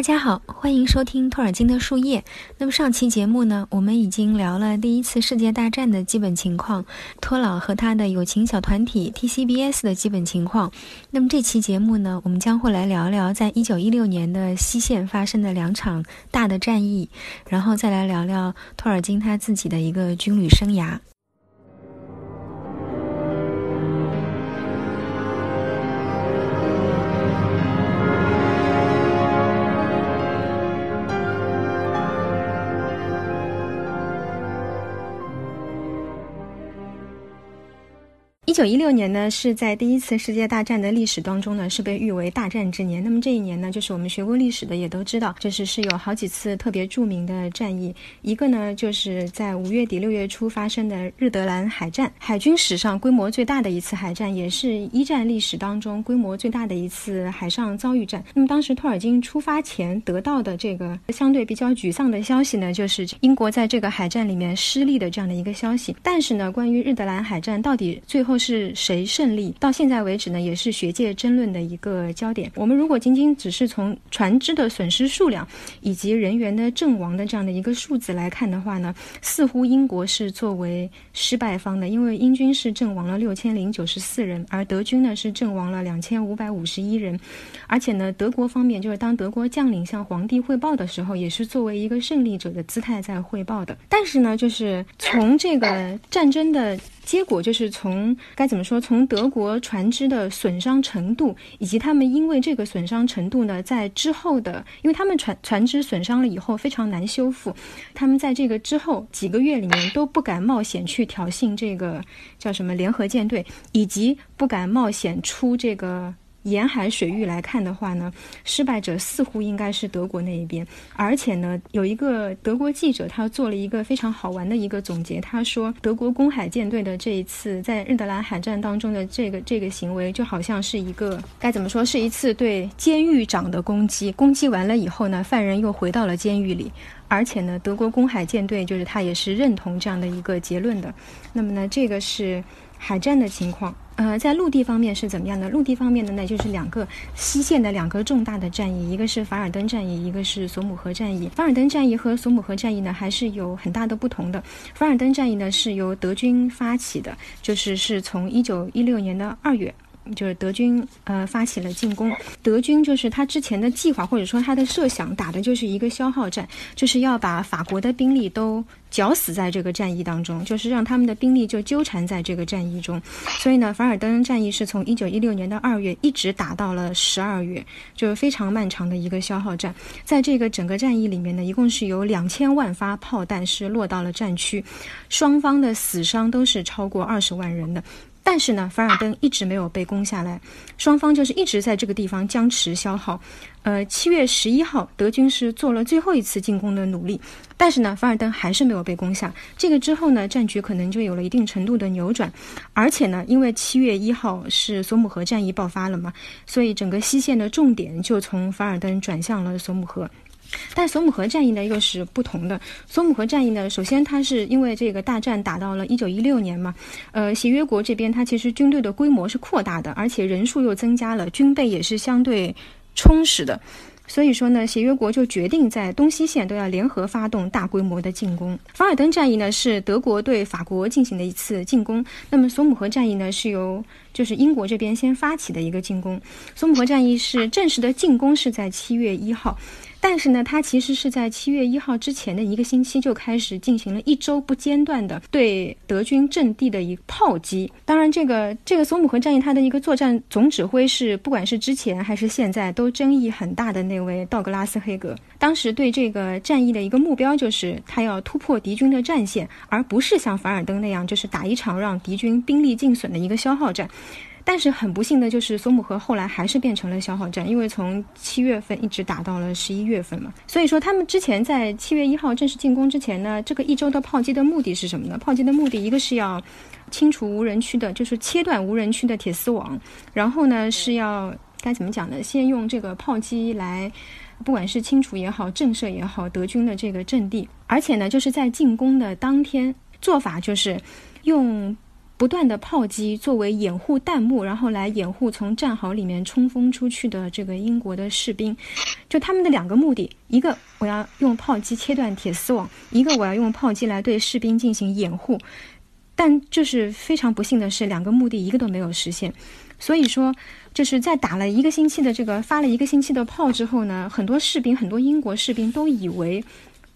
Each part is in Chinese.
大家好，欢迎收听托尔金的树叶。那么上期节目呢，我们已经聊了第一次世界大战的基本情况，托老和他的友情小团体 TCBS 的基本情况。那么这期节目呢，我们将会来聊聊在一九一六年的西线发生的两场大的战役，然后再来聊聊托尔金他自己的一个军旅生涯。九一六年呢，是在第一次世界大战的历史当中呢，是被誉为大战之年。那么这一年呢，就是我们学过历史的也都知道，就是是有好几次特别著名的战役。一个呢，就是在五月底六月初发生的日德兰海战，海军史上规模最大的一次海战，也是一战历史当中规模最大的一次海上遭遇战。那么当时托尔金出发前得到的这个相对比较沮丧的消息呢，就是英国在这个海战里面失利的这样的一个消息。但是呢，关于日德兰海战到底最后是是谁胜利？到现在为止呢，也是学界争论的一个焦点。我们如果仅仅只是从船只的损失数量以及人员的阵亡的这样的一个数字来看的话呢，似乎英国是作为失败方的，因为英军是阵亡了六千零九十四人，而德军呢是阵亡了两千五百五十一人。而且呢，德国方面就是当德国将领向皇帝汇报的时候，也是作为一个胜利者的姿态在汇报的。但是呢，就是从这个战争的。结果就是从该怎么说？从德国船只的损伤程度，以及他们因为这个损伤程度呢，在之后的，因为他们船船只损伤了以后非常难修复，他们在这个之后几个月里面都不敢冒险去挑衅这个叫什么联合舰队，以及不敢冒险出这个。沿海水域来看的话呢，失败者似乎应该是德国那一边。而且呢，有一个德国记者他做了一个非常好玩的一个总结，他说德国公海舰队的这一次在日德兰海战当中的这个这个行为，就好像是一个该怎么说，是一次对监狱长的攻击。攻击完了以后呢，犯人又回到了监狱里。而且呢，德国公海舰队就是他也是认同这样的一个结论的。那么呢，这个是海战的情况。呃，在陆地方面是怎么样的？陆地方面的呢，就是两个西线的两个重大的战役，一个是凡尔登战役，一个是索姆河战役。凡尔登战役和索姆河战役呢，还是有很大的不同的。凡尔登战役呢，是由德军发起的，就是是从一九一六年的二月。就是德军呃发起了进攻，德军就是他之前的计划或者说他的设想打的就是一个消耗战，就是要把法国的兵力都绞死在这个战役当中，就是让他们的兵力就纠缠在这个战役中。所以呢，凡尔登战役是从一九一六年的二月一直打到了十二月，就是非常漫长的一个消耗战。在这个整个战役里面呢，一共是有两千万发炮弹是落到了战区，双方的死伤都是超过二十万人的。但是呢，凡尔登一直没有被攻下来，双方就是一直在这个地方僵持消耗。呃，七月十一号，德军是做了最后一次进攻的努力，但是呢，凡尔登还是没有被攻下。这个之后呢，战局可能就有了一定程度的扭转。而且呢，因为七月一号是索姆河战役爆发了嘛，所以整个西线的重点就从凡尔登转向了索姆河。但索姆河战役呢又是不同的。索姆河战役呢，首先它是因为这个大战打到了一九一六年嘛，呃，协约国这边它其实军队的规模是扩大的，而且人数又增加了，军备也是相对充实的。所以说呢，协约国就决定在东西线都要联合发动大规模的进攻。凡尔登战役呢是德国对法国进行的一次进攻，那么索姆河战役呢是由就是英国这边先发起的一个进攻。索姆河战役是正式的进攻是在七月一号。但是呢，他其实是在七月一号之前的一个星期就开始进行了一周不间断的对德军阵地的一个炮击。当然，这个这个索姆河战役它的一个作战总指挥是，不管是之前还是现在都争议很大的那位道格拉斯·黑格。当时对这个战役的一个目标就是他要突破敌军的战线，而不是像凡尔登那样就是打一场让敌军兵力尽损的一个消耗战。但是很不幸的就是索姆河后来还是变成了消耗战，因为从七月份一直打到了十一月份嘛。所以说他们之前在七月一号正式进攻之前呢，这个一周的炮击的目的是什么呢？炮击的目的一个是要清除无人区的，就是切断无人区的铁丝网，然后呢是要该怎么讲呢？先用这个炮击来，不管是清除也好，震慑也好，德军的这个阵地，而且呢就是在进攻的当天做法就是用。不断的炮击作为掩护弹幕，然后来掩护从战壕里面冲锋出去的这个英国的士兵。就他们的两个目的，一个我要用炮击切断铁丝网，一个我要用炮击来对士兵进行掩护。但就是非常不幸的是，两个目的一个都没有实现。所以说，就是在打了一个星期的这个发了一个星期的炮之后呢，很多士兵，很多英国士兵都以为。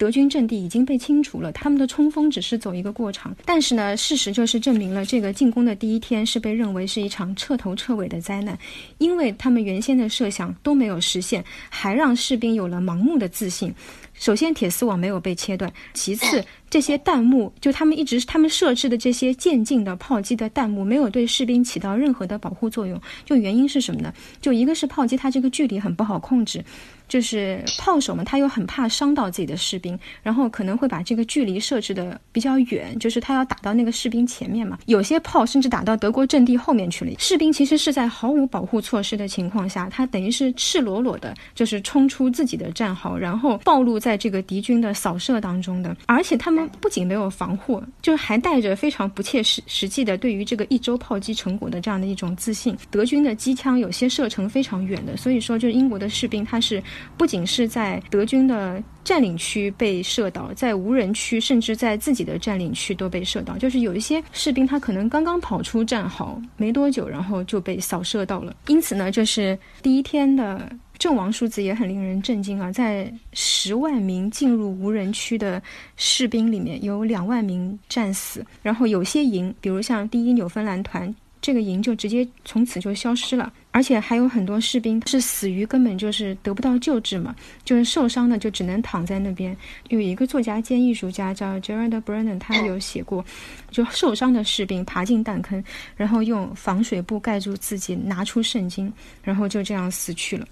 德军阵地已经被清除了，他们的冲锋只是走一个过场。但是呢，事实就是证明了这个进攻的第一天是被认为是一场彻头彻尾的灾难，因为他们原先的设想都没有实现，还让士兵有了盲目的自信。首先，铁丝网没有被切断；其次，这些弹幕就他们一直他们设置的这些渐进的炮击的弹幕，没有对士兵起到任何的保护作用。就原因是什么呢？就一个是炮击它这个距离很不好控制。就是炮手们，他又很怕伤到自己的士兵，然后可能会把这个距离设置的比较远，就是他要打到那个士兵前面嘛。有些炮甚至打到德国阵地后面去了。士兵其实是在毫无保护措施的情况下，他等于是赤裸裸的，就是冲出自己的战壕，然后暴露在这个敌军的扫射当中的。而且他们不仅没有防护，就还带着非常不切实实际的对于这个一周炮击成果的这样的一种自信。德军的机枪有些射程非常远的，所以说就是英国的士兵他是。不仅是在德军的占领区被射倒，在无人区，甚至在自己的占领区都被射倒。就是有一些士兵，他可能刚刚跑出战壕没多久，然后就被扫射到了。因此呢，就是第一天的阵亡数字也很令人震惊啊！在十万名进入无人区的士兵里面，有两万名战死。然后有些营，比如像第一纽芬兰团。这个营就直接从此就消失了，而且还有很多士兵是死于根本就是得不到救治嘛，就是受伤的就只能躺在那边。有一个作家兼艺术家叫 Gerard Brennan，他有写过，就受伤的士兵爬进弹坑，然后用防水布盖住自己，拿出圣经，然后就这样死去了。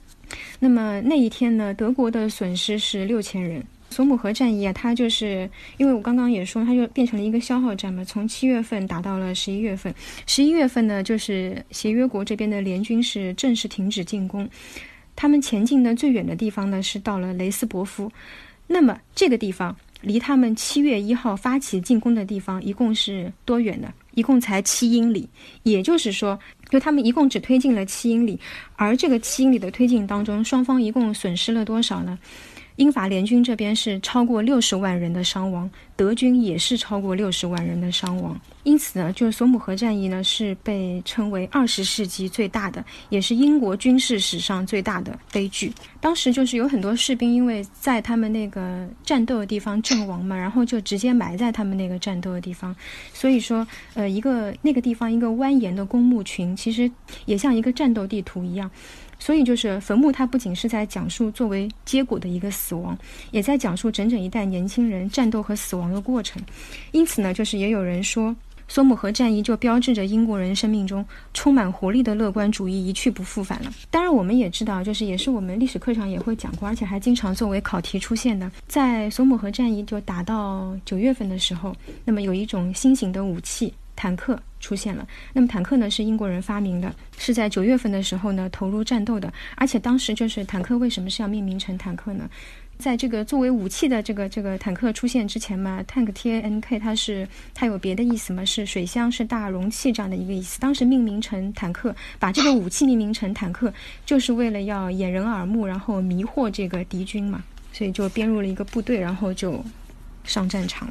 那么那一天呢，德国的损失是六千人。索姆河战役啊，它就是因为我刚刚也说，它就变成了一个消耗战嘛。从七月份打到了十一月份，十一月份呢，就是协约国这边的联军是正式停止进攻，他们前进的最远的地方呢是到了雷斯伯夫。那么这个地方离他们七月一号发起进攻的地方一共是多远呢？一共才七英里，也就是说，就他们一共只推进了七英里，而这个七英里的推进当中，双方一共损失了多少呢？英法联军这边是超过六十万人的伤亡，德军也是超过六十万人的伤亡。因此呢，就是索姆河战役呢是被称为二十世纪最大的，也是英国军事史上最大的悲剧。当时就是有很多士兵因为在他们那个战斗的地方阵亡嘛，然后就直接埋在他们那个战斗的地方。所以说，呃，一个那个地方一个蜿蜒的公墓群，其实也像一个战斗地图一样。所以，就是坟墓，它不仅是在讲述作为结果的一个死亡，也在讲述整整一代年轻人战斗和死亡亡的过程。因此呢，就是也有人说，索姆河战役就标志着英国人生命中充满活力的乐观主义一去不复返了。当然，我们也知道，就是也是我们历史课上也会讲过，而且还经常作为考题出现的，在索姆河战役就打到九月份的时候，那么有一种新型的武器。坦克出现了，那么坦克呢是英国人发明的，是在九月份的时候呢投入战斗的，而且当时就是坦克为什么是要命名成坦克呢？在这个作为武器的这个这个坦克出现之前嘛，tank T A N K 它是它有别的意思吗？是水箱是大容器这样的一个意思。当时命名成坦克，把这个武器命名成坦克，就是为了要掩人耳目，然后迷惑这个敌军嘛，所以就编入了一个部队，然后就上战场。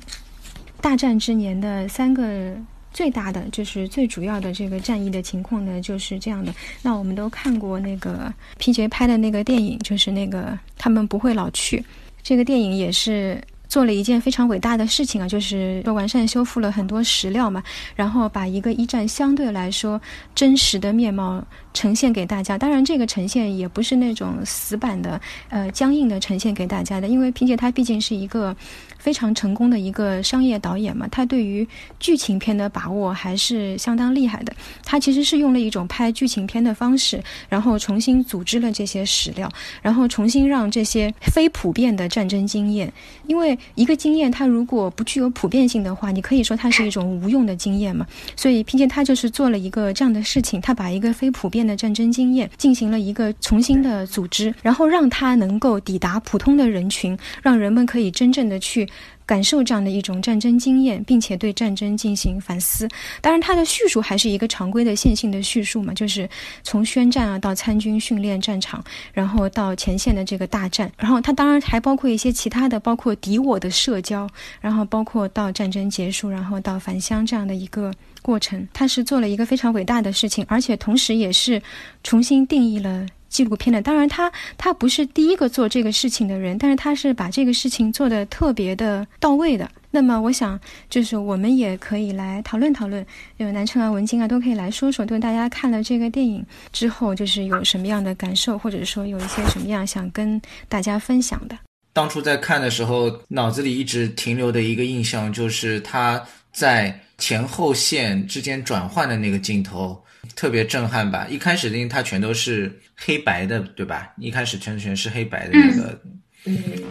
大战之年的三个。最大的就是最主要的这个战役的情况呢，就是这样的。那我们都看过那个皮杰拍的那个电影，就是那个他们不会老去。这个电影也是做了一件非常伟大的事情啊，就是完善修复了很多史料嘛，然后把一个一战相对来说真实的面貌呈现给大家。当然，这个呈现也不是那种死板的、呃僵硬的呈现给大家的，因为皮杰他毕竟是一个。非常成功的一个商业导演嘛，他对于剧情片的把握还是相当厉害的。他其实是用了一种拍剧情片的方式，然后重新组织了这些史料，然后重新让这些非普遍的战争经验，因为一个经验它如果不具有普遍性的话，你可以说它是一种无用的经验嘛。所以，凭借他就是做了一个这样的事情，他把一个非普遍的战争经验进行了一个重新的组织，然后让他能够抵达普通的人群，让人们可以真正的去。感受这样的一种战争经验，并且对战争进行反思。当然，它的叙述还是一个常规的线性的叙述嘛，就是从宣战啊到参军训练战场，然后到前线的这个大战，然后它当然还包括一些其他的，包括敌我的社交，然后包括到战争结束，然后到返乡这样的一个过程。他是做了一个非常伟大的事情，而且同时也是重新定义了。纪录片的，当然他他不是第一个做这个事情的人，但是他是把这个事情做的特别的到位的。那么我想，就是我们也可以来讨论讨论，有南城啊、文晶啊都可以来说说，对大家看了这个电影之后，就是有什么样的感受，或者说有一些什么样想跟大家分享的。当初在看的时候，脑子里一直停留的一个印象就是他在前后线之间转换的那个镜头。特别震撼吧！一开始因为它全都是黑白的，对吧？一开始全全是黑白的那个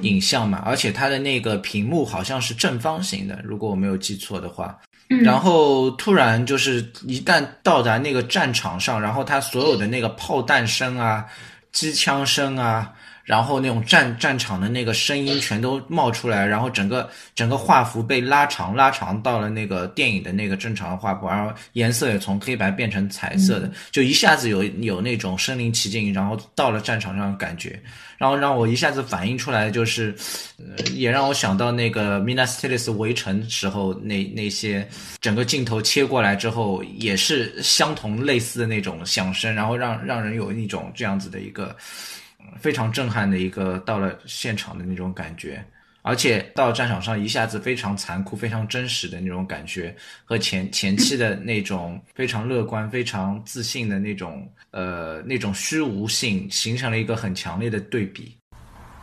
影像嘛，而且它的那个屏幕好像是正方形的，如果我没有记错的话。然后突然就是一旦到达那个战场上，然后它所有的那个炮弹声啊、机枪声啊。然后那种战战场的那个声音全都冒出来，然后整个整个画幅被拉长，拉长到了那个电影的那个正常的画幅，然后颜色也从黑白变成彩色的，就一下子有有那种身临其境，然后到了战场上的感觉，然后让我一下子反映出来，就是，呃，也让我想到那个 Minas Tirith 围城时候那那些整个镜头切过来之后，也是相同类似的那种响声，然后让让人有一种这样子的一个。非常震撼的一个到了现场的那种感觉，而且到战场上一下子非常残酷、非常真实的那种感觉，和前 前期的那种非常乐观、非常自信的那种呃那种虚无性，形成了一个很强烈的对比。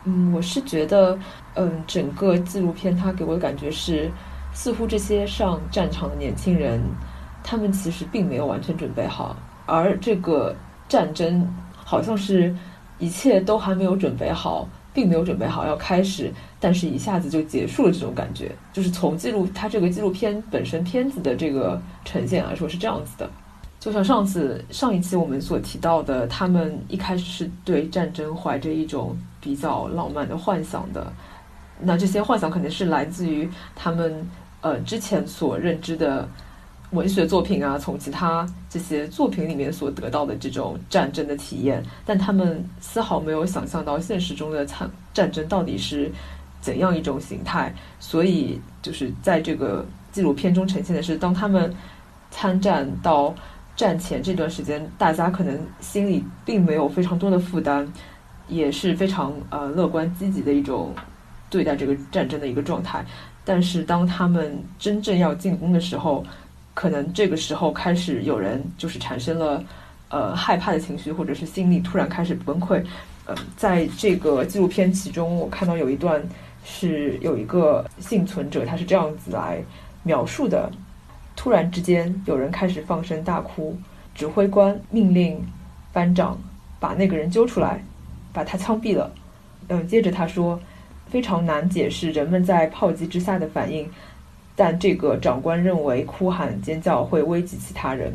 嗯，我是觉得，嗯，整个纪录片它给我的感觉是，似乎这些上战场的年轻人，他们其实并没有完全准备好，而这个战争好像是。一切都还没有准备好，并没有准备好要开始，但是一下子就结束了。这种感觉，就是从记录它这个纪录片本身片子的这个呈现来说是这样子的。就像上次上一期我们所提到的，他们一开始是对战争怀着一种比较浪漫的幻想的，那这些幻想肯定是来自于他们呃之前所认知的。文学作品啊，从其他这些作品里面所得到的这种战争的体验，但他们丝毫没有想象到现实中的战战争到底是怎样一种形态。所以，就是在这个纪录片中呈现的是，当他们参战到战前这段时间，大家可能心里并没有非常多的负担，也是非常呃乐观积极的一种对待这个战争的一个状态。但是，当他们真正要进攻的时候，可能这个时候开始有人就是产生了，呃害怕的情绪，或者是心里突然开始崩溃。呃，在这个纪录片其中，我看到有一段是有一个幸存者，他是这样子来描述的：突然之间，有人开始放声大哭，指挥官命令班长把那个人揪出来，把他枪毙了。嗯，接着他说，非常难解释人们在炮击之下的反应。但这个长官认为哭喊尖叫会危及其他人，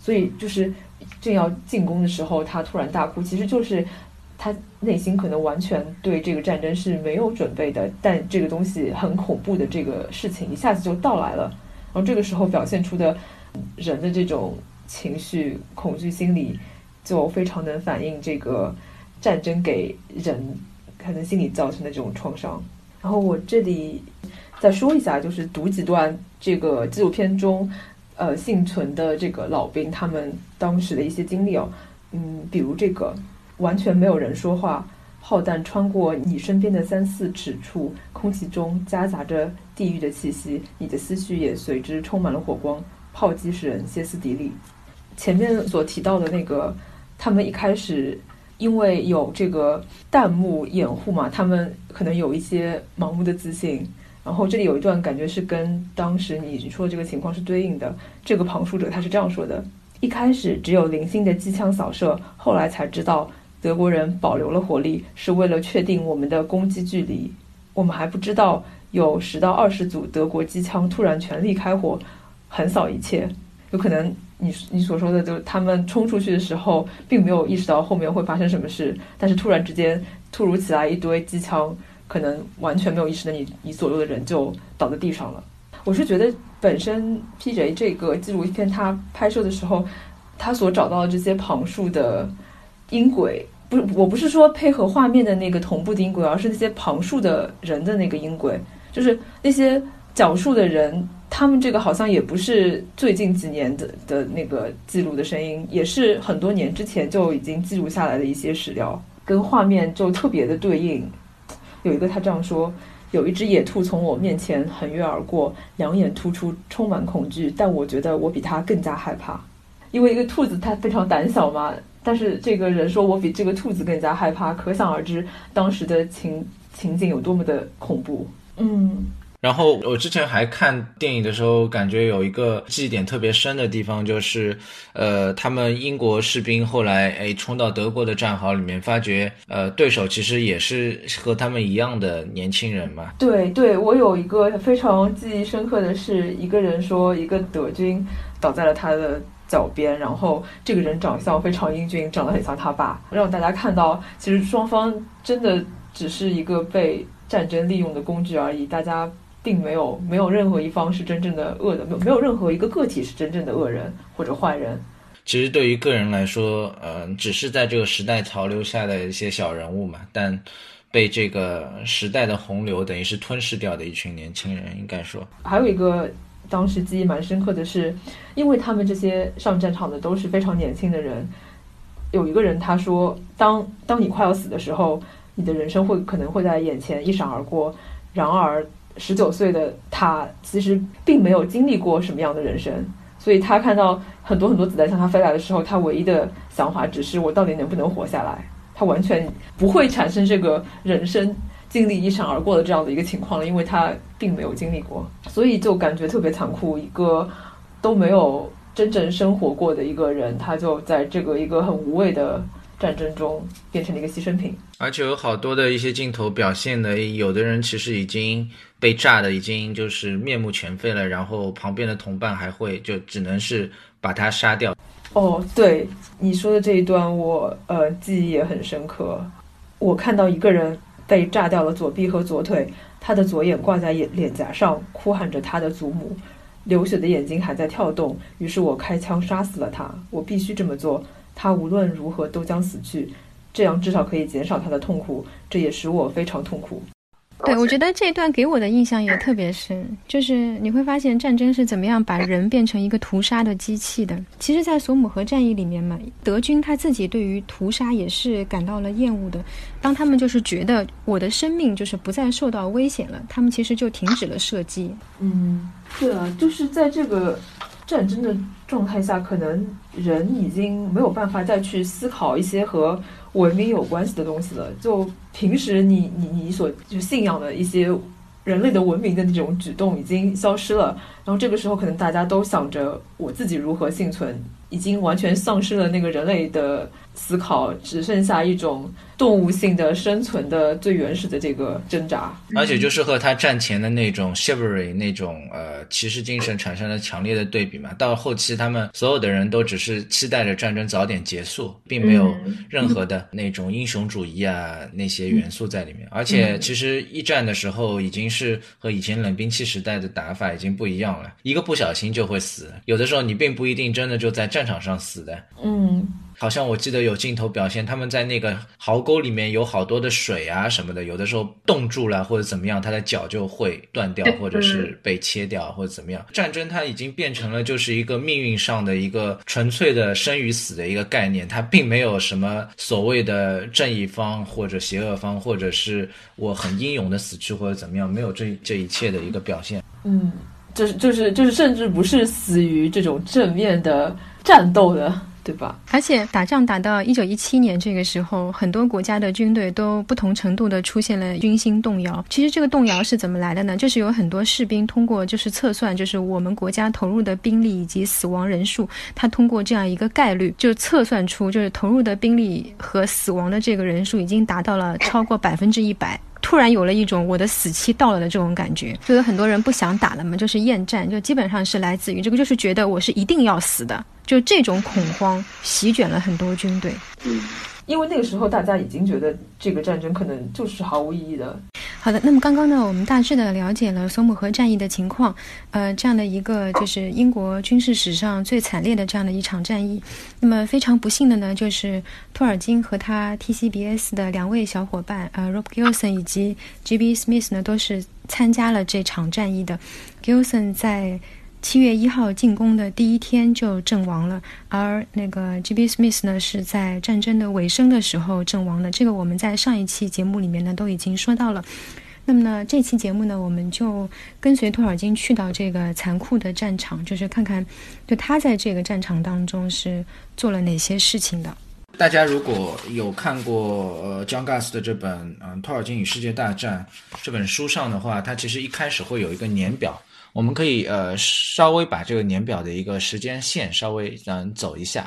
所以就是正要进攻的时候，他突然大哭，其实就是他内心可能完全对这个战争是没有准备的，但这个东西很恐怖的这个事情一下子就到来了，然后这个时候表现出的人的这种情绪、恐惧心理，就非常能反映这个战争给人可能心理造成的这种创伤。然后我这里。再说一下，就是读几段这个纪录片中，呃，幸存的这个老兵他们当时的一些经历哦，嗯，比如这个完全没有人说话，炮弹穿过你身边的三四尺处，空气中夹杂着地狱的气息，你的思绪也随之充满了火光。炮击使人歇斯底里。前面所提到的那个，他们一开始因为有这个弹幕掩护嘛，他们可能有一些盲目的自信。然后这里有一段感觉是跟当时你说的这个情况是对应的。这个旁述者他是这样说的：一开始只有零星的机枪扫射，后来才知道德国人保留了火力是为了确定我们的攻击距离。我们还不知道有十到二十组德国机枪突然全力开火，横扫一切。有可能你你所说的就是他们冲出去的时候并没有意识到后面会发生什么事，但是突然之间突如其来一堆机枪。可能完全没有意识的你，你左右的人就倒在地上了。我是觉得本身 PJ 这个纪录片它拍摄的时候，他所找到的这些旁述的音轨，不是我不是说配合画面的那个同步的音轨，而是那些旁述的人的那个音轨，就是那些讲述的人，他们这个好像也不是最近几年的的那个记录的声音，也是很多年之前就已经记录下来的一些史料，跟画面就特别的对应。有一个他这样说。有一只野兔从我面前横越而过，两眼突出，充满恐惧。但我觉得我比它更加害怕，因为一个兔子它非常胆小嘛。但是这个人说我比这个兔子更加害怕，可想而知当时的情情景有多么的恐怖。嗯。然后我之前还看电影的时候，感觉有一个记忆点特别深的地方，就是，呃，他们英国士兵后来哎冲到德国的战壕里面，发觉呃对手其实也是和他们一样的年轻人嘛。对对，我有一个非常记忆深刻的是，一个人说一个德军倒在了他的脚边，然后这个人长相非常英俊，长得很像他爸，让大家看到其实双方真的只是一个被战争利用的工具而已，大家。并没有没有任何一方是真正的恶的，没有没有任何一个个体是真正的恶人或者坏人。其实对于个人来说，呃，只是在这个时代潮流下的一些小人物嘛，但被这个时代的洪流等于是吞噬掉的一群年轻人，应该说。还有一个当时记忆蛮深刻的是，因为他们这些上战场的都是非常年轻的人，有一个人他说，当当你快要死的时候，你的人生会可能会在眼前一闪而过，然而。十九岁的他其实并没有经历过什么样的人生，所以他看到很多很多子弹向他飞来的时候，他唯一的想法只是我到底能不能活下来。他完全不会产生这个人生经历一闪而过的这样的一个情况了，因为他并没有经历过，所以就感觉特别残酷。一个都没有真正生活过的一个人，他就在这个一个很无谓的。战争中变成了一个牺牲品，而且有好多的一些镜头表现的，有的人其实已经被炸的已经就是面目全非了，然后旁边的同伴还会就只能是把他杀掉。哦，对你说的这一段，我呃记忆也很深刻。我看到一个人被炸掉了左臂和左腿，他的左眼挂在眼脸颊上，哭喊着他的祖母，流血的眼睛还在跳动。于是我开枪杀死了他，我必须这么做。他无论如何都将死去，这样至少可以减少他的痛苦，这也使我非常痛苦。对，我觉得这段给我的印象也特别深，就是你会发现战争是怎么样把人变成一个屠杀的机器的。其实，在索姆河战役里面嘛，德军他自己对于屠杀也是感到了厌恶的。当他们就是觉得我的生命就是不再受到危险了，他们其实就停止了射击。嗯，对啊，就是在这个。战争的状态下，可能人已经没有办法再去思考一些和文明有关系的东西了。就平时你你你所就信仰的一些人类的文明的那种举动已经消失了。然后这个时候，可能大家都想着我自己如何幸存，已经完全丧失了那个人类的。思考只剩下一种动物性的生存的最原始的这个挣扎，而且就是和他战前的那种 chivalry 那种呃骑士精神产生了强烈的对比嘛。到后期，他们所有的人都只是期待着战争早点结束，并没有任何的那种英雄主义啊那些元素在里面。而且，其实一战的时候已经是和以前冷兵器时代的打法已经不一样了，一个不小心就会死，有的时候你并不一定真的就在战场上死的。嗯。好像我记得有镜头表现，他们在那个壕沟里面有好多的水啊什么的，有的时候冻住了或者怎么样，他的脚就会断掉，或者是被切掉或者怎么样。战争它已经变成了就是一个命运上的一个纯粹的生与死的一个概念，它并没有什么所谓的正义方或者邪恶方，或者是我很英勇的死去或者怎么样，没有这这一切的一个表现。嗯，就是就是就是，甚至不是死于这种正面的战斗的。对吧？而且打仗打到一九一七年这个时候，很多国家的军队都不同程度的出现了军心动摇。其实这个动摇是怎么来的呢？就是有很多士兵通过就是测算，就是我们国家投入的兵力以及死亡人数，他通过这样一个概率就测算出，就是投入的兵力和死亡的这个人数已经达到了超过百分之一百。突然有了一种我的死期到了的这种感觉，就有很多人不想打了嘛，就是厌战，就基本上是来自于这个，就是觉得我是一定要死的，就这种恐慌席卷了很多军队。嗯，因为那个时候大家已经觉得这个战争可能就是毫无意义的。好的，那么刚刚呢，我们大致的了解了索姆河战役的情况，呃，这样的一个就是英国军事史上最惨烈的这样的一场战役。那么非常不幸的呢，就是托尔金和他 TCBS 的两位小伙伴，呃，Rob Gilson 以及 G.B. Smith 呢，都是参加了这场战役的。Gilson 在七月一号进攻的第一天就阵亡了，而那个 G.B. Smith 呢是在战争的尾声的时候阵亡的。这个我们在上一期节目里面呢都已经说到了。那么呢，这期节目呢，我们就跟随托尔金去到这个残酷的战场，就是看看就他在这个战场当中是做了哪些事情的。大家如果有看过呃 John Gass 的这本嗯《托尔金与世界大战》这本书上的话，它其实一开始会有一个年表。我们可以呃稍微把这个年表的一个时间线稍微嗯走一下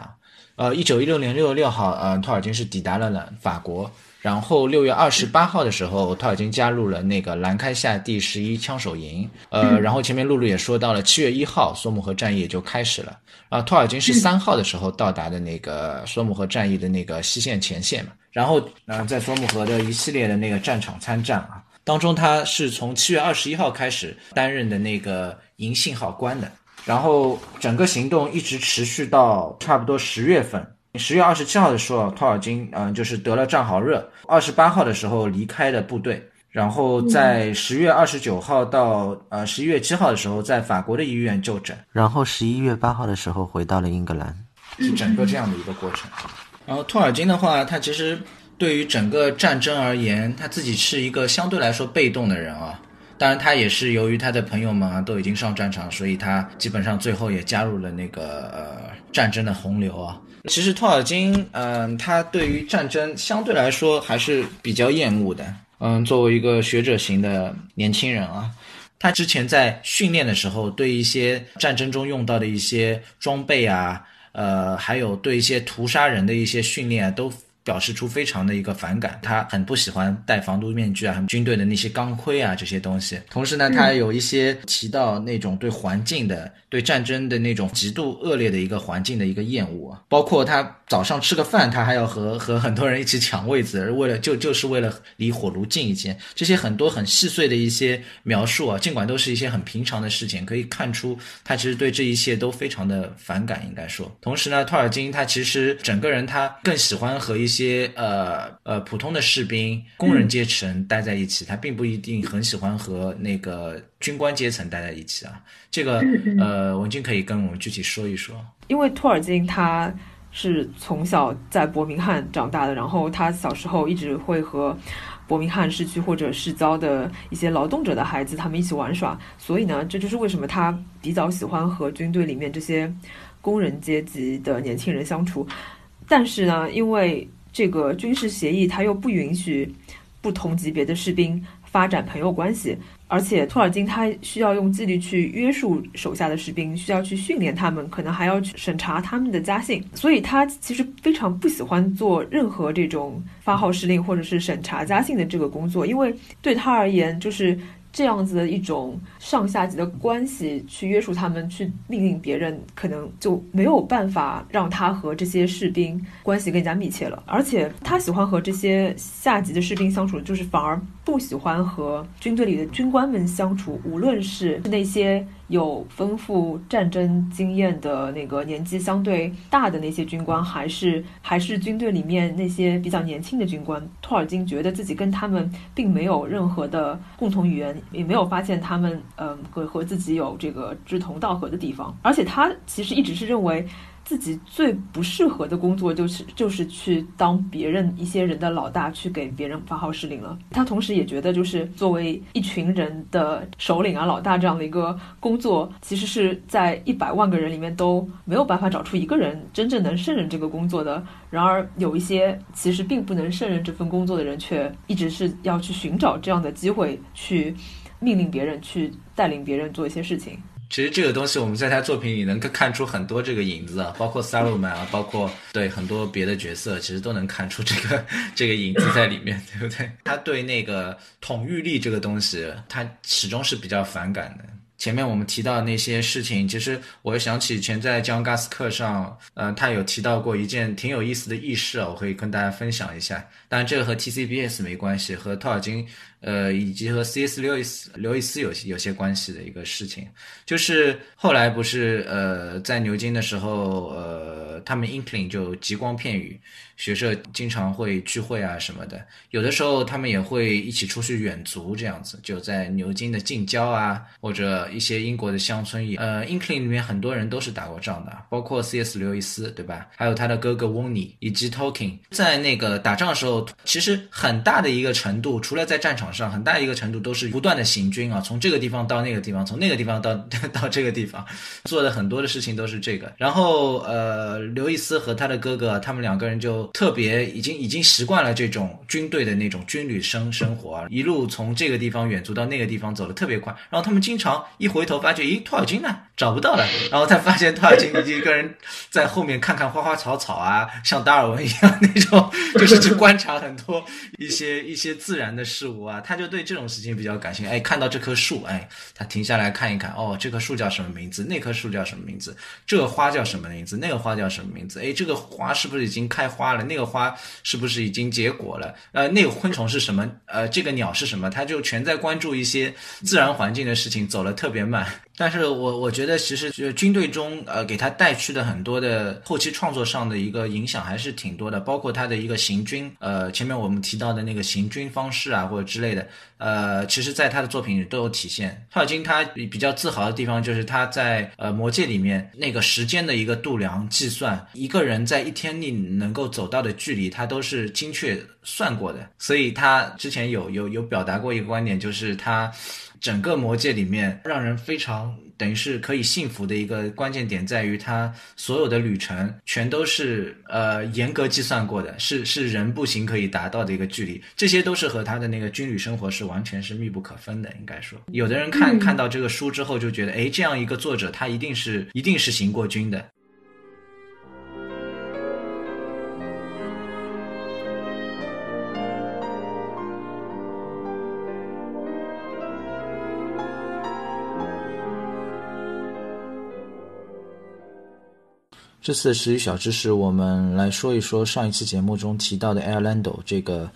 啊，呃，一九一六年六月六号，呃，托尔金是抵达了了法国，然后六月二十八号的时候，托尔金加入了那个兰开夏第十一枪手营，呃，然后前面露露也说到了，七月一号索姆河战役也就开始了，啊，托尔金是三号的时候到达的那个索姆河战役的那个西线前线嘛，然后呃在索姆河的一系列的那个战场参战啊。当中，他是从七月二十一号开始担任的那个银信号官的，然后整个行动一直持续到差不多十月份。十月二十七号的时候，托尔金嗯就是得了战壕热，二十八号的时候离开了部队，然后在十月二十九号到呃十一月七号的时候，在法国的医院就诊，然后十一月八号的时候回到了英格兰，是整个这样的一个过程。然后托尔金的话，他其实。对于整个战争而言，他自己是一个相对来说被动的人啊。当然，他也是由于他的朋友们啊都已经上战场，所以他基本上最后也加入了那个呃战争的洪流啊。其实托尔金，嗯，他对于战争相对来说还是比较厌恶的。嗯，作为一个学者型的年轻人啊，他之前在训练的时候，对一些战争中用到的一些装备啊，呃，还有对一些屠杀人的一些训练啊，都。表示出非常的一个反感，他很不喜欢戴防毒面具啊，军队的那些钢盔啊这些东西。同时呢，他有一些提到那种对环境的、对战争的那种极度恶劣的一个环境的一个厌恶啊，包括他早上吃个饭，他还要和和很多人一起抢位子，为了就就是为了离火炉近一些。这些很多很细碎的一些描述啊，尽管都是一些很平常的事情，可以看出他其实对这一切都非常的反感，应该说。同时呢，托尔金他其实整个人他更喜欢和一些。些呃呃普通的士兵、工人阶层待在一起，他并不一定很喜欢和那个军官阶层待在一起啊。这个呃，文君可以跟我们具体说一说。因为托尔金他是从小在伯明翰长大的，然后他小时候一直会和伯明翰市区或者市郊的一些劳动者的孩子他们一起玩耍，所以呢，这就是为什么他比较喜欢和军队里面这些工人阶级的年轻人相处。但是呢，因为这个军事协议，它又不允许不同级别的士兵发展朋友关系，而且托尔金他需要用纪律去约束手下的士兵，需要去训练他们，可能还要去审查他们的家信，所以他其实非常不喜欢做任何这种发号施令或者是审查家信的这个工作，因为对他而言就是。这样子的一种上下级的关系，去约束他们，去命令别人，可能就没有办法让他和这些士兵关系更加密切了。而且他喜欢和这些下级的士兵相处，就是反而不喜欢和军队里的军官们相处，无论是那些。有丰富战争经验的那个年纪相对大的那些军官，还是还是军队里面那些比较年轻的军官，托尔金觉得自己跟他们并没有任何的共同语言，也没有发现他们嗯和和自己有这个志同道合的地方，而且他其实一直是认为。自己最不适合的工作就是就是去当别人一些人的老大，去给别人发号施令了。他同时也觉得，就是作为一群人的首领啊、老大这样的一个工作，其实是在一百万个人里面都没有办法找出一个人真正能胜任这个工作的。然而，有一些其实并不能胜任这份工作的人，却一直是要去寻找这样的机会，去命令别人，去带领别人做一些事情。其实这个东西我们在他作品里能看看出很多这个影子啊，包括 Saruman 啊，包括对很多别的角色，其实都能看出这个这个影子在里面，对不对？他对那个统御力这个东西，他始终是比较反感的。前面我们提到的那些事情，其实我又想起以前在江嘎斯课上，呃，他有提到过一件挺有意思的轶事啊，我可以跟大家分享一下。当然，这个和 TCBS 没关系，和托尔金，呃，以及和 C.S. 刘易斯刘易斯有有些关系的一个事情，就是后来不是呃在牛津的时候，呃，他们 Inkling 就极光片语。学社经常会聚会啊什么的，有的时候他们也会一起出去远足这样子，就在牛津的近郊啊，或者一些英国的乡村也。呃，Inkling 里面很多人都是打过仗的，包括 C.S. 刘易斯，对吧？还有他的哥哥翁尼以及 Talking，在那个打仗的时候，其实很大的一个程度，除了在战场上，很大一个程度都是不断的行军啊，从这个地方到那个地方，从那个地方到 到这个地方，做的很多的事情都是这个。然后呃，刘易斯和他的哥哥，他们两个人就。特别已经已经习惯了这种军队的那种军旅生生活，一路从这个地方远足到那个地方走的特别快。然后他们经常一回头发觉，咦，托尔金呢？找不到了。然后才发现他已经一个人在后面看看花花草草啊，像达尔文一样那种，就是去观察很多一些 一些自然的事物啊。他就对这种事情比较感兴趣。哎，看到这棵树，哎，他停下来看一看，哦，这棵树叫什么名字？那棵树叫什么名字？这个花叫什么名字？那个花叫什么名字？哎，这个花是不是已经开花了？那个花是不是已经结果了？呃，那个昆虫是什么？呃，这个鸟是什么？他就全在关注一些自然环境的事情，走了特别慢。但是我我觉得，其实就军队中，呃，给他带去的很多的后期创作上的一个影响还是挺多的，包括他的一个行军，呃，前面我们提到的那个行军方式啊，或者之类的，呃，其实在他的作品里都有体现。托尔金他比较自豪的地方就是他在呃《魔戒》里面那个时间的一个度量计算，一个人在一天内能够走到的距离，他都是精确算过的。所以他之前有有有表达过一个观点，就是他。整个魔界里面，让人非常等于是可以信服的一个关键点，在于它所有的旅程全都是呃严格计算过的，是是人步行可以达到的一个距离，这些都是和他的那个军旅生活是完全是密不可分的。应该说，有的人看看到这个书之后就觉得，哎，这样一个作者，他一定是一定是行过军的。这次的十语小知识，我们来说一说上一期节目中提到的 “Airlando” 这个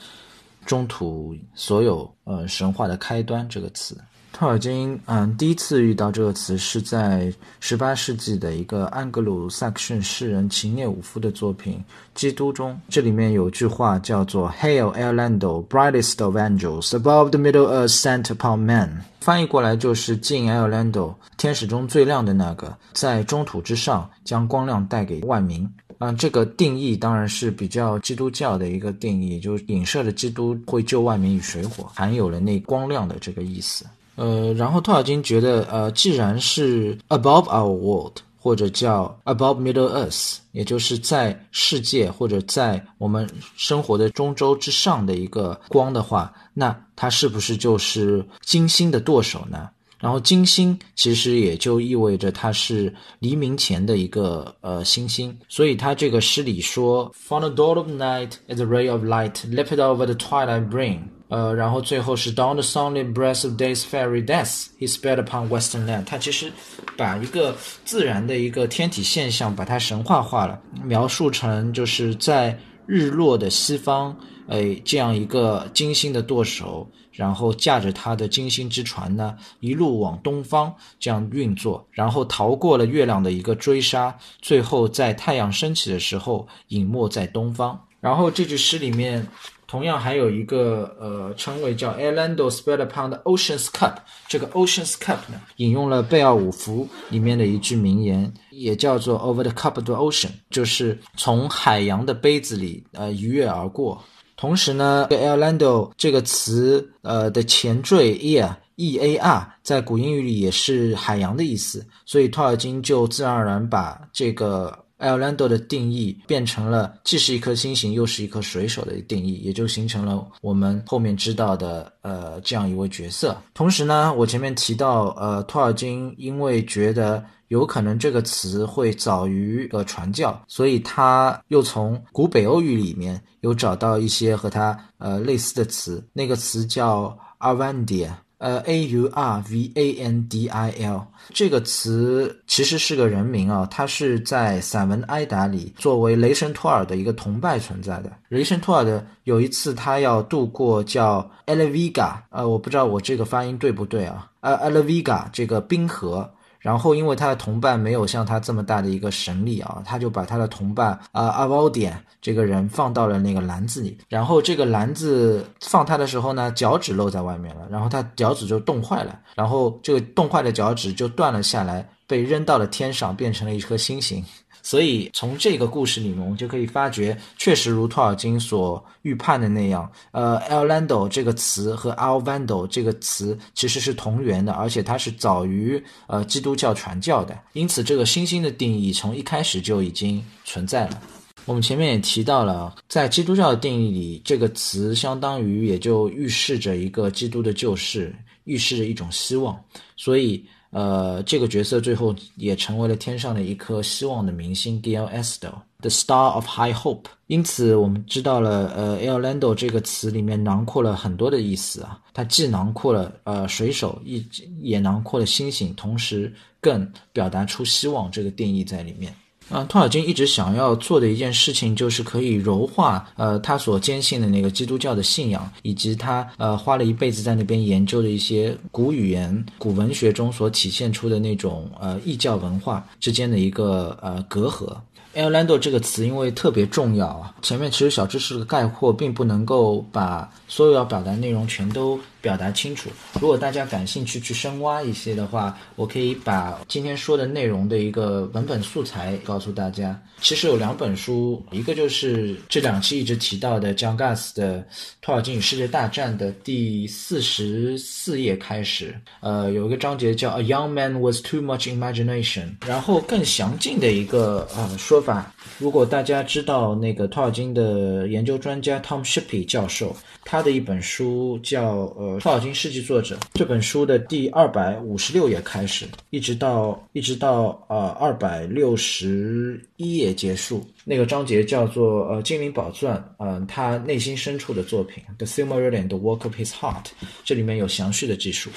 中土所有呃神话的开端这个词。托尔金嗯，第一次遇到这个词是在十八世纪的一个安格鲁萨克逊诗人琴涅伍夫的作品《基督》中。这里面有句话叫做 “Hail, Airlando, brightest of angels, above the middle earth sent upon man”，翻译过来就是“敬 Airlando，天使中最亮的那个，在中土之上将光亮带给万民”。嗯，这个定义当然是比较基督教的一个定义，就是影射了基督会救万民于水火，含有了那光亮的这个意思。呃，然后托尔金觉得，呃，既然是 above our world，或者叫 above middle earth，也就是在世界或者在我们生活的中州之上的一个光的话，那它是不是就是金星的舵手呢？然后金星其实也就意味着它是黎明前的一个呃星星，所以他这个诗里说，From the dawn of night as a ray of light leaped over the twilight bring。呃，然后最后是 Down the sunny breath of day's fairy death, he sped upon western land。他其实把一个自然的一个天体现象，把它神话化了，描述成就是在日落的西方，哎，这样一个金星的舵手，然后驾着他的金星之船呢，一路往东方这样运作，然后逃过了月亮的一个追杀，最后在太阳升起的时候隐没在东方。然后这句诗里面。同样还有一个呃称谓叫 Airlando spread upon the ocean's cup。这个 ocean's cup 呢，引用了贝奥武福里面的一句名言，也叫做 over the cup of the ocean，就是从海洋的杯子里呃一跃而过。同时呢，Airlando 这个词呃的前缀 ear e a r 在古英语里也是海洋的意思，所以托尔金就自然而然把这个。Airlando 的定义变成了既是一颗星星又是一颗水手的定义，也就形成了我们后面知道的呃这样一位角色。同时呢，我前面提到呃托尔金因为觉得有可能这个词会早于呃传教，所以他又从古北欧语里面有找到一些和他呃类似的词，那个词叫 Arvandia。呃，A U R V A N D I L 这个词其实是个人名啊，它是在散文《埃达》里作为雷神托尔的一个同伴存在的。雷神托尔的有一次他要渡过叫 Elviga，呃，我不知道我这个发音对不对啊？呃，Elviga 这个冰河。然后，因为他的同伴没有像他这么大的一个神力啊，他就把他的同伴啊阿宝典这个人放到了那个篮子里。然后这个篮子放他的时候呢，脚趾露在外面了，然后他脚趾就冻坏了，然后这个冻坏的脚趾就断了下来，被扔到了天上，变成了一颗星星。所以从这个故事里面，我们就可以发觉，确实如托尔金所预判的那样，呃，Elando 这个词和 Alvando 这个词其实是同源的，而且它是早于呃基督教传教的。因此，这个星星的定义从一开始就已经存在了。我们前面也提到了，在基督教的定义里，这个词相当于也就预示着一个基督的救世，预示着一种希望。所以。呃，这个角色最后也成为了天上的一颗希望的明星 Gail Estel，The Star of High Hope。因此，我们知道了，呃，Elando 这个词里面囊括了很多的意思啊，它既囊括了呃水手，一也囊括了星星，同时更表达出希望这个定义在里面。啊，托尔金一直想要做的一件事情，就是可以柔化呃他所坚信的那个基督教的信仰，以及他呃花了一辈子在那边研究的一些古语言、古文学中所体现出的那种呃异教文化之间的一个呃隔阂。Elando 这个词因为特别重要啊，前面其实小知识的概括并不能够把所有要表达内容全都。表达清楚。如果大家感兴趣去深挖一些的话，我可以把今天说的内容的一个文本素材告诉大家。其实有两本书，一个就是这两期一直提到的 John Gas 的《托尔金与世界大战》的第四十四页开始，呃，有一个章节叫 A Young Man Was Too Much Imagination。然后更详尽的一个呃说法，如果大家知道那个托尔金的研究专家 Tom Shippey 教授。他他的一本书叫《呃托尔金世纪作者》，这本书的第二百五十六页开始，一直到一直到呃二百六十一页结束，那个章节叫做呃精灵宝钻，嗯，他内心深处的作品《The Silmarillion》的 Work of His Heart》，这里面有详细的记述。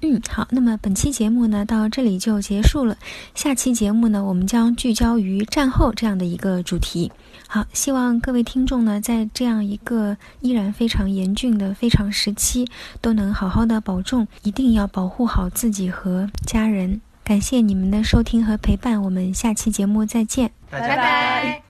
嗯，好，那么本期节目呢到这里就结束了，下期节目呢我们将聚焦于战后这样的一个主题。好，希望各位听众呢，在这样一个依然非常严峻的非常时期，都能好好的保重，一定要保护好自己和家人。感谢你们的收听和陪伴，我们下期节目再见，拜拜。